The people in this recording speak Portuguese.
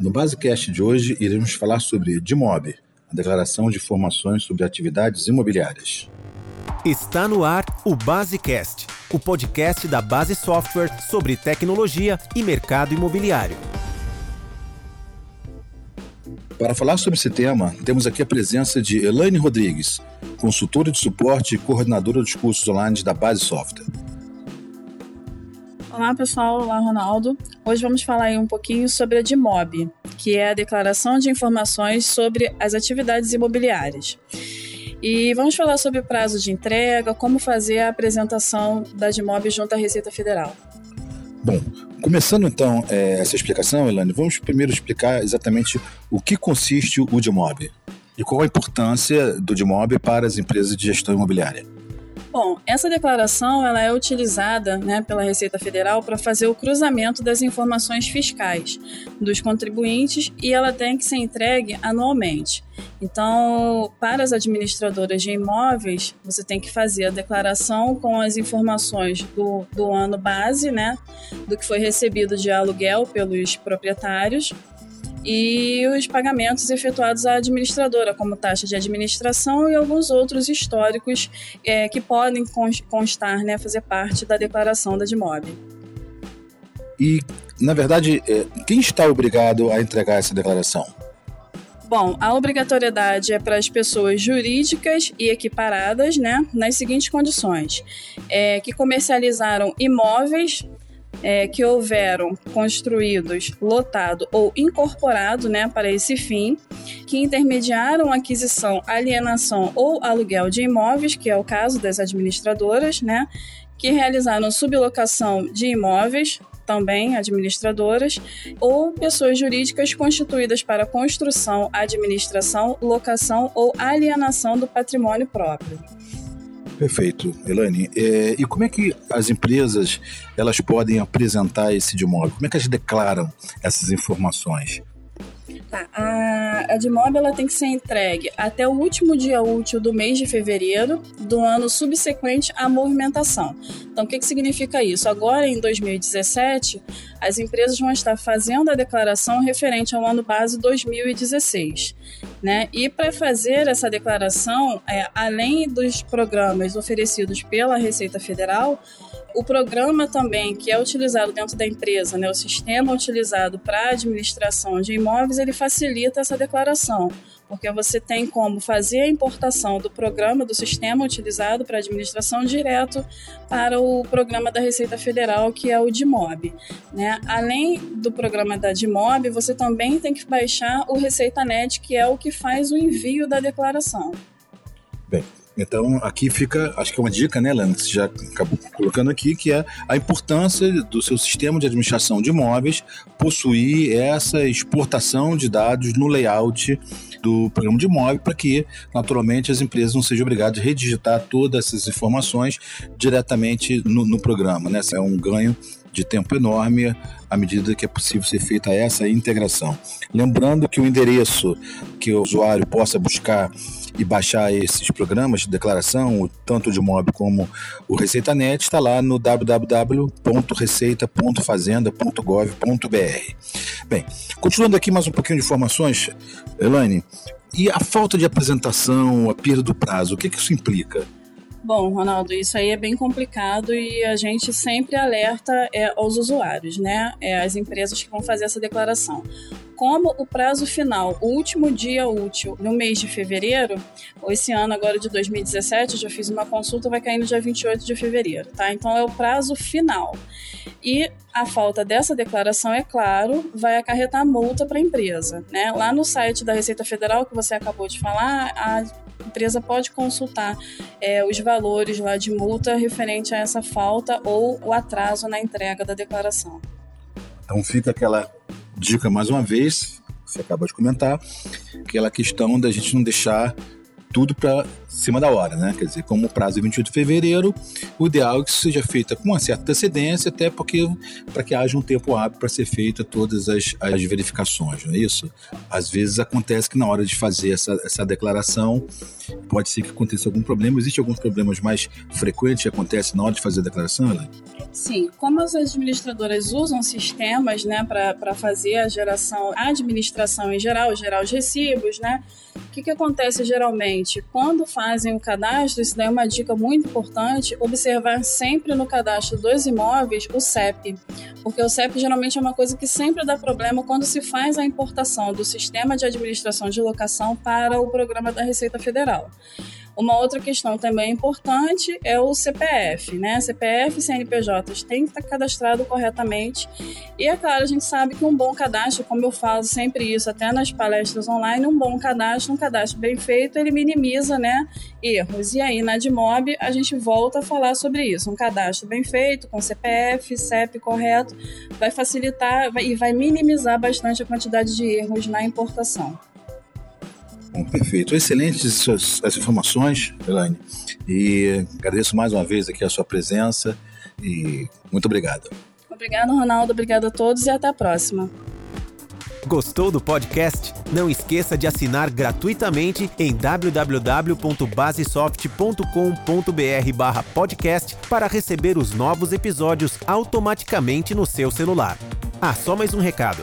No Basecast de hoje, iremos falar sobre DIMOB, a Declaração de Informações sobre Atividades Imobiliárias. Está no ar o Basecast, o podcast da Base Software sobre tecnologia e mercado imobiliário. Para falar sobre esse tema, temos aqui a presença de Elaine Rodrigues, consultora de suporte e coordenadora dos cursos online da Base Software. Olá pessoal, olá Ronaldo. Hoje vamos falar aí um pouquinho sobre a DIMOB, que é a Declaração de Informações sobre as Atividades Imobiliárias. E vamos falar sobre o prazo de entrega, como fazer a apresentação da DIMOB junto à Receita Federal. Bom, começando então é, essa explicação, Elane, vamos primeiro explicar exatamente o que consiste o DIMOB e qual a importância do DIMOB para as empresas de gestão imobiliária. Bom, essa declaração ela é utilizada né, pela Receita Federal para fazer o cruzamento das informações fiscais dos contribuintes e ela tem que ser entregue anualmente. Então, para as administradoras de imóveis, você tem que fazer a declaração com as informações do, do ano base, né, do que foi recebido de aluguel pelos proprietários e os pagamentos efetuados à administradora, como taxa de administração e alguns outros históricos é, que podem constar, né, fazer parte da declaração da DIMOB. E, na verdade, é, quem está obrigado a entregar essa declaração? Bom, a obrigatoriedade é para as pessoas jurídicas e equiparadas, né, nas seguintes condições: é, que comercializaram imóveis é, que houveram construídos, lotado ou incorporado né, para esse fim, que intermediaram aquisição, alienação ou aluguel de imóveis, que é o caso das administradoras, né, que realizaram sublocação de imóveis, também administradoras, ou pessoas jurídicas constituídas para construção, administração, locação ou alienação do patrimônio próprio. Perfeito, Elane. É, e como é que as empresas elas podem apresentar esse imóvel? Como é que elas declaram essas informações? Tá, a, DIMOB ela tem que ser entregue até o último dia útil do mês de fevereiro do ano subsequente à movimentação. Então, o que, que significa isso? Agora, em 2017, as empresas vão estar fazendo a declaração referente ao ano base 2016. Né? E para fazer essa declaração, é, além dos programas oferecidos pela Receita Federal, o programa também que é utilizado dentro da empresa, né, o sistema utilizado para a administração de imóveis, ele facilita essa declaração, porque você tem como fazer a importação do programa, do sistema utilizado para administração direto para o programa da Receita Federal, que é o DIMOB. Né? Além do programa da DIMOB, você também tem que baixar o ReceitaNet, que é o que faz o envio da declaração. Bem, então, aqui fica, acho que é uma dica, né, Lana, que você já acabou colocando aqui, que é a importância do seu sistema de administração de imóveis possuir essa exportação de dados no layout do programa de imóvel para que, naturalmente, as empresas não sejam obrigadas a redigitar todas essas informações diretamente no, no programa. Né? É um ganho de tempo enorme à medida que é possível ser feita essa integração. Lembrando que o endereço que o usuário possa buscar e baixar esses programas de declaração, tanto de mob como o ReceitaNet, está lá no www.receita.fazenda.gov.br. Bem, continuando aqui mais um pouquinho de informações, Elaine, e a falta de apresentação, a perda do prazo, o que, que isso implica? Bom, Ronaldo, isso aí é bem complicado e a gente sempre alerta é, aos usuários, né? É, as empresas que vão fazer essa declaração. Como o prazo final, o último dia útil no mês de fevereiro, esse ano agora de 2017, eu já fiz uma consulta, vai cair no dia 28 de fevereiro, tá? Então é o prazo final. E a falta dessa declaração, é claro, vai acarretar multa para a empresa. Né? Lá no site da Receita Federal, que você acabou de falar, a empresa pode consultar é, os valores lá de multa referente a essa falta ou o atraso na entrega da declaração. Então fica aquela dica mais uma vez, você acaba de comentar, aquela questão da gente não deixar tudo para cima da hora, né? Quer dizer, como o prazo é 28 de fevereiro, o ideal é que isso seja feito com uma certa antecedência, até porque para que haja um tempo hábil para ser feita todas as, as verificações, não é isso? Às vezes acontece que na hora de fazer essa, essa declaração, pode ser que aconteça algum problema. Existem alguns problemas mais frequentes que acontecem na hora de fazer a declaração, Elaine? Sim, como as administradoras usam sistemas né, para fazer a geração, a administração em geral, gerar os recibos, né? O que, que acontece geralmente? Quando fazem o cadastro, isso daí é uma dica muito importante, observar sempre no cadastro dos imóveis o CEP. Porque o CEP geralmente é uma coisa que sempre dá problema quando se faz a importação do sistema de administração de locação para o programa da Receita Federal. Uma outra questão também importante é o CPF, né? CPF e CNPJ tem que estar cadastrado corretamente. E é claro, a gente sabe que um bom cadastro, como eu falo sempre isso, até nas palestras online, um bom cadastro, um cadastro bem feito, ele minimiza, né, erros. E aí na Admob a gente volta a falar sobre isso. Um cadastro bem feito, com CPF, CEP correto, vai facilitar e vai minimizar bastante a quantidade de erros na importação. Bom, perfeito. Excelentes as, as informações, Elaine. E agradeço mais uma vez aqui a sua presença e muito obrigado. Obrigado, Ronaldo. Obrigado a todos e até a próxima. Gostou do podcast? Não esqueça de assinar gratuitamente em www.basesoft.com.br/podcast para receber os novos episódios automaticamente no seu celular. Ah, só mais um recado.